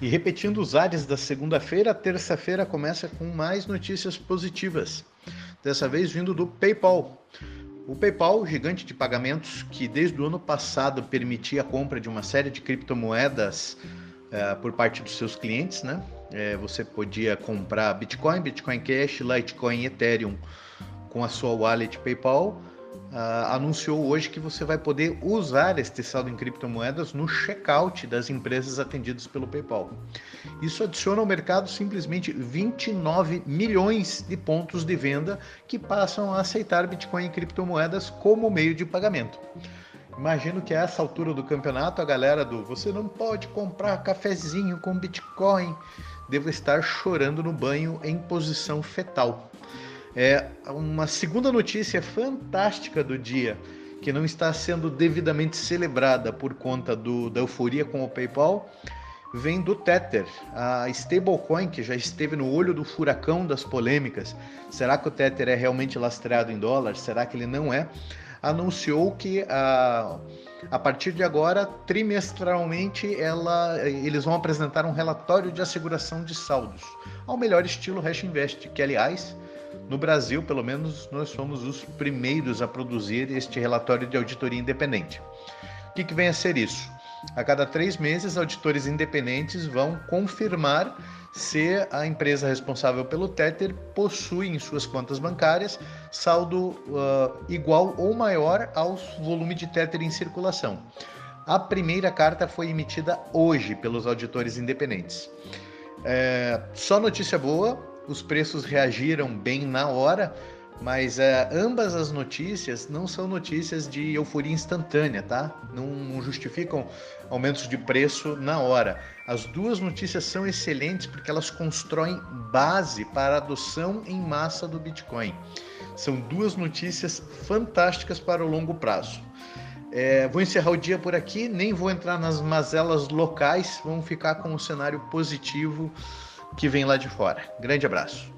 E repetindo os ares da segunda-feira, terça-feira começa com mais notícias positivas. Dessa vez vindo do PayPal. O PayPal, gigante de pagamentos que desde o ano passado permitia a compra de uma série de criptomoedas uh, por parte dos seus clientes, né? É, você podia comprar Bitcoin, Bitcoin Cash, Litecoin, Ethereum com a sua wallet PayPal uh, anunciou hoje que você vai poder usar este saldo em criptomoedas no checkout das empresas atendidas pelo PayPal. Isso adiciona ao mercado simplesmente 29 milhões de pontos de venda que passam a aceitar Bitcoin e criptomoedas como meio de pagamento. Imagino que a essa altura do campeonato a galera do você não pode comprar cafezinho com Bitcoin deve estar chorando no banho em posição fetal. É uma segunda notícia fantástica do dia, que não está sendo devidamente celebrada por conta do, da euforia com o PayPal, vem do Tether, a stablecoin que já esteve no olho do furacão das polêmicas. Será que o Tether é realmente lastreado em dólar? Será que ele não é? Anunciou que a, a partir de agora, trimestralmente, ela, eles vão apresentar um relatório de asseguração de saldos, ao melhor estilo Hash Invest, que aliás no Brasil, pelo menos, nós somos os primeiros a produzir este relatório de auditoria independente. O que, que vem a ser isso? A cada três meses, auditores independentes vão confirmar se a empresa responsável pelo Tether possui em suas contas bancárias saldo uh, igual ou maior ao volume de Tether em circulação. A primeira carta foi emitida hoje pelos auditores independentes. É, só notícia boa: os preços reagiram bem na hora, mas é, ambas as notícias não são notícias de euforia instantânea, tá? Não, não, justificam aumentos de preço na hora. As duas notícias são excelentes porque elas constroem base para a adoção em massa do Bitcoin. São duas notícias fantásticas para o longo prazo. É, vou encerrar o dia por aqui, nem vou entrar nas mazelas locais, vamos ficar com o cenário positivo que vem lá de fora. Grande abraço.